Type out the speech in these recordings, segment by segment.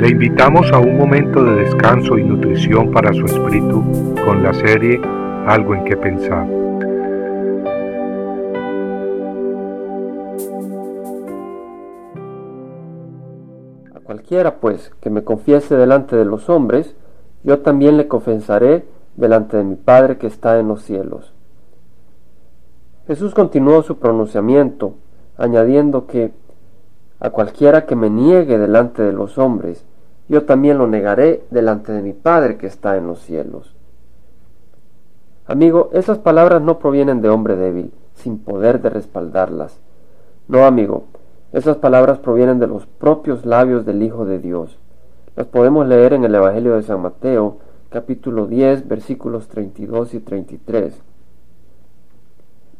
Le invitamos a un momento de descanso y nutrición para su espíritu con la serie Algo en que pensar. A cualquiera, pues, que me confiese delante de los hombres, yo también le confesaré delante de mi Padre que está en los cielos. Jesús continuó su pronunciamiento, añadiendo que a cualquiera que me niegue delante de los hombres, yo también lo negaré delante de mi Padre que está en los cielos. Amigo, esas palabras no provienen de hombre débil, sin poder de respaldarlas. No, amigo, esas palabras provienen de los propios labios del Hijo de Dios. Las podemos leer en el Evangelio de San Mateo, capítulo 10, versículos 32 y 33.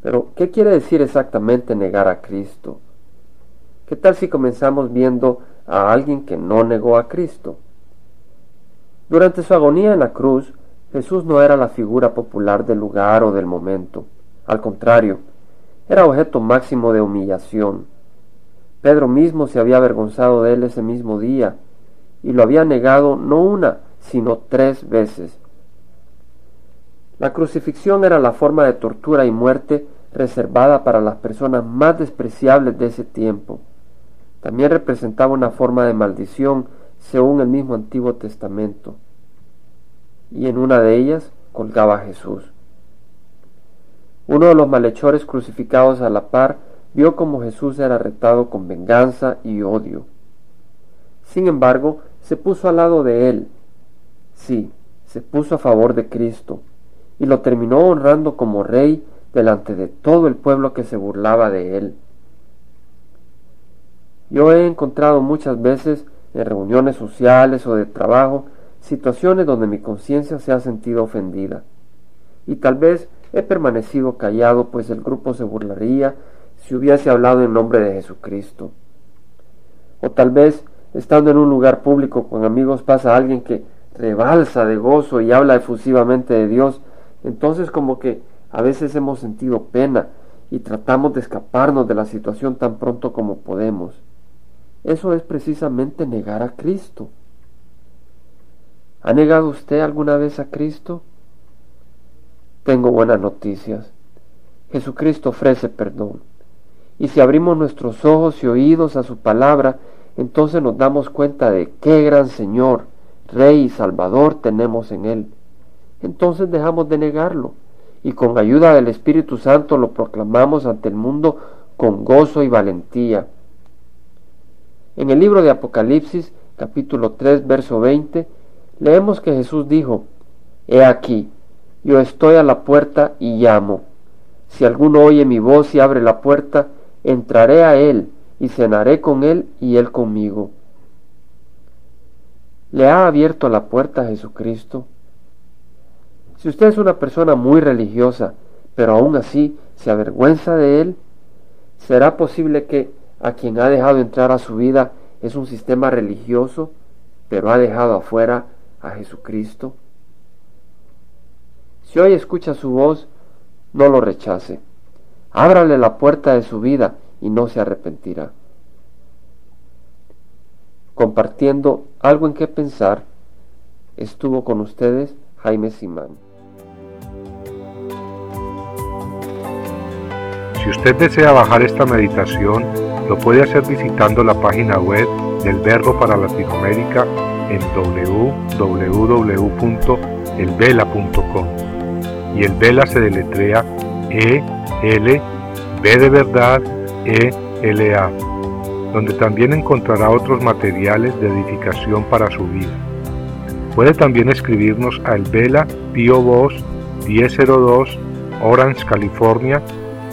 Pero, ¿qué quiere decir exactamente negar a Cristo? ¿Qué tal si comenzamos viendo a alguien que no negó a Cristo? Durante su agonía en la cruz, Jesús no era la figura popular del lugar o del momento. Al contrario, era objeto máximo de humillación. Pedro mismo se había avergonzado de él ese mismo día y lo había negado no una, sino tres veces. La crucifixión era la forma de tortura y muerte reservada para las personas más despreciables de ese tiempo. También representaba una forma de maldición según el mismo Antiguo Testamento. Y en una de ellas colgaba Jesús. Uno de los malhechores crucificados a la par vio como Jesús era retado con venganza y odio. Sin embargo, se puso al lado de él. Sí, se puso a favor de Cristo y lo terminó honrando como rey delante de todo el pueblo que se burlaba de él. Yo he encontrado muchas veces en reuniones sociales o de trabajo situaciones donde mi conciencia se ha sentido ofendida. Y tal vez he permanecido callado, pues el grupo se burlaría si hubiese hablado en nombre de Jesucristo. O tal vez, estando en un lugar público con amigos, pasa alguien que rebalsa de gozo y habla efusivamente de Dios, entonces como que a veces hemos sentido pena y tratamos de escaparnos de la situación tan pronto como podemos. Eso es precisamente negar a Cristo. ¿Ha negado usted alguna vez a Cristo? Tengo buenas noticias. Jesucristo ofrece perdón. Y si abrimos nuestros ojos y oídos a su palabra, entonces nos damos cuenta de qué gran Señor, Rey y Salvador tenemos en Él. Entonces dejamos de negarlo y con ayuda del Espíritu Santo lo proclamamos ante el mundo con gozo y valentía en el libro de Apocalipsis, capítulo 3, verso 20, leemos que Jesús dijo, He aquí, yo estoy a la puerta y llamo. Si alguno oye mi voz y abre la puerta, entraré a él y cenaré con él y él conmigo. ¿Le ha abierto la puerta a Jesucristo? Si usted es una persona muy religiosa, pero aún así se avergüenza de él, ¿será posible que a quien ha dejado entrar a su vida es un sistema religioso, pero ha dejado afuera a Jesucristo. Si hoy escucha su voz, no lo rechace. Ábrale la puerta de su vida y no se arrepentirá. Compartiendo algo en qué pensar, estuvo con ustedes Jaime Simán. Si usted desea bajar esta meditación, lo puede hacer visitando la página web del Verbo para Latinoamérica en www.elvela.com. Y el Vela se deletrea E L B de verdad E L A, donde también encontrará otros materiales de edificación para su vida. Puede también escribirnos a El Vela Pio Voz 1002 Orange, California